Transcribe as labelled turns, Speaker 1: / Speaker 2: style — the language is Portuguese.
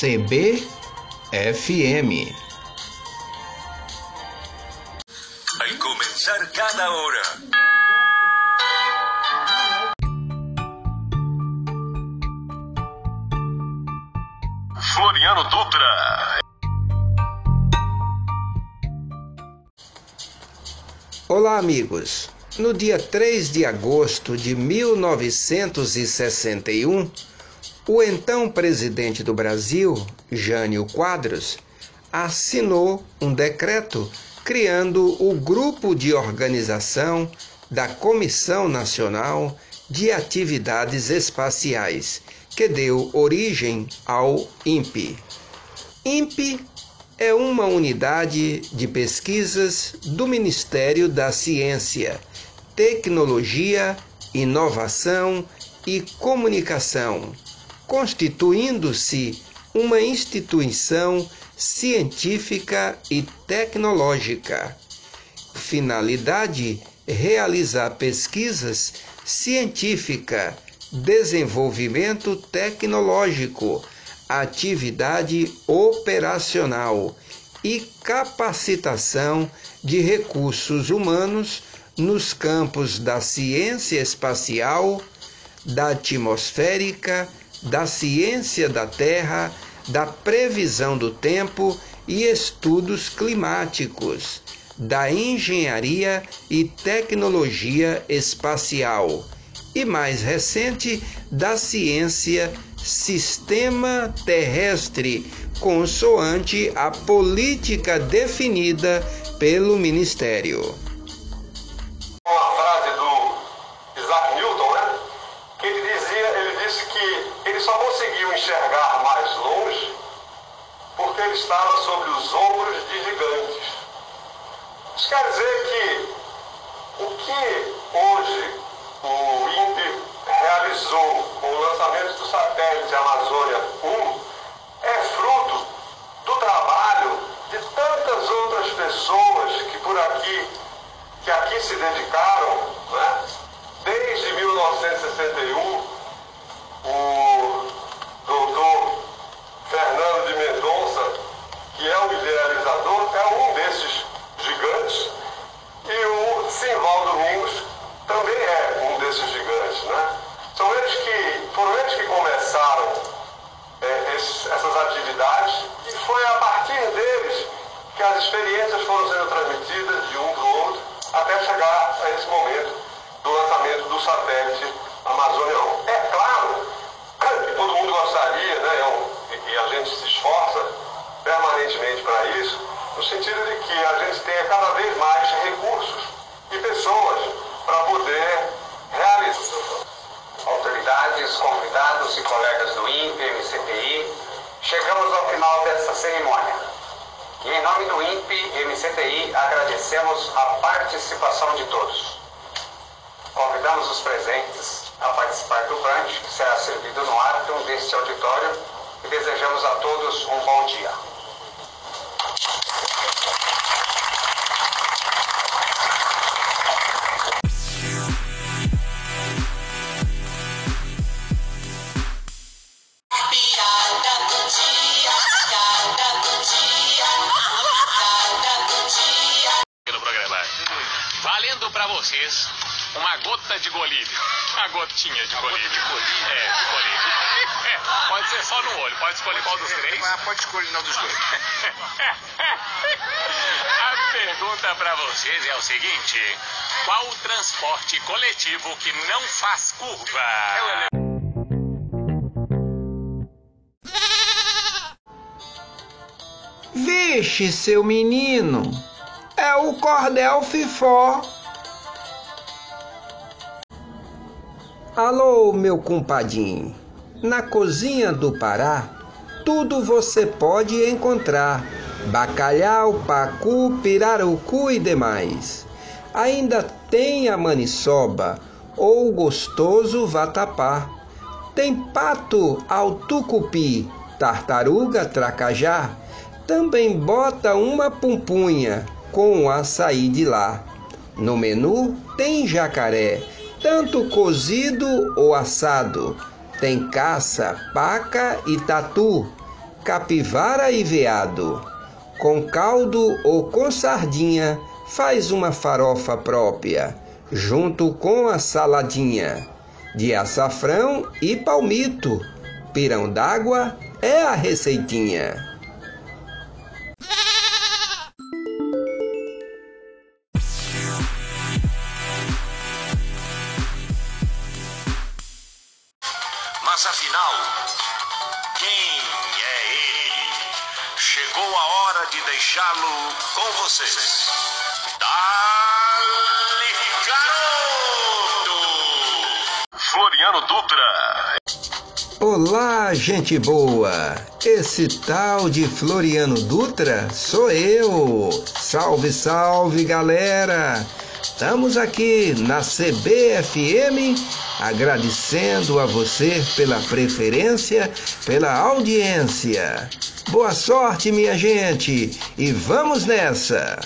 Speaker 1: CBFM.
Speaker 2: Al comenzar cada hora. Floriano Dutra.
Speaker 1: Olá, amigos. No dia 3 de agosto de 1961, o então presidente do Brasil, Jânio Quadros, assinou um decreto criando o Grupo de Organização da Comissão Nacional de Atividades Espaciais, que deu origem ao INPE. INPE é uma unidade de pesquisas do Ministério da Ciência, Tecnologia, Inovação e Comunicação, constituindo-se uma instituição científica e tecnológica. Finalidade: realizar pesquisas científica, desenvolvimento tecnológico, atividade operacional e capacitação de recursos humanos nos campos da ciência espacial, da atmosférica, da ciência da Terra, da previsão do tempo e estudos climáticos, da engenharia e tecnologia espacial, e mais recente, da ciência sistema terrestre, consoante a política definida pelo Ministério.
Speaker 3: Enxergar mais longe porque ele estava sobre os ombros de gigantes. Isso quer dizer que o que hoje o INPE realizou com o lançamento do satélite Amazônia 1 chegar a esse momento do lançamento do satélite Amazônia 1. É claro que todo mundo gostaria, né, e a gente se esforça permanentemente para isso, no sentido de que a gente tenha cada vez mais recursos e pessoas para poder realizar.
Speaker 4: Autoridades, convidados e colegas do INPE, MCTI, chegamos ao final dessa cerimônia. Em nome do INPE, MCTI, agradecemos a participação de todos. Convidamos os presentes a participar do brunch que será servido no átrio deste auditório e desejamos a todos um bom dia.
Speaker 5: Valendo pra vocês uma gota de golírio. Uma gotinha de golírio. É, de golírio. É, pode ser só no olho, pode escolher qual dos três.
Speaker 6: Mas pode escolher não dos dois.
Speaker 5: A pergunta pra vocês é o seguinte: qual o transporte coletivo que não faz curva?
Speaker 1: Vixe, seu menino, é o cordel fifó. Alô, meu compadinho. Na cozinha do Pará, tudo você pode encontrar: bacalhau, pacu, pirarucu e demais. Ainda tem a maniçoba ou gostoso vatapá. Tem pato ao tucupi, tartaruga, tracajá. Também bota uma pumpunha com açaí de lá. No menu tem jacaré, tanto cozido ou assado. Tem caça, paca e tatu, capivara e veado. Com caldo ou com sardinha, faz uma farofa própria, junto com a saladinha de açafrão e palmito. Pirão d'água é a receitinha.
Speaker 2: Mas afinal, quem é ele? Chegou a hora de deixá-lo com vocês. Dali Garoto! Floriano Dutra.
Speaker 1: Olá, gente boa! Esse tal de Floriano Dutra sou eu! Salve, salve, galera! Estamos aqui na CBFM agradecendo a você pela preferência, pela audiência. Boa sorte, minha gente, e vamos nessa!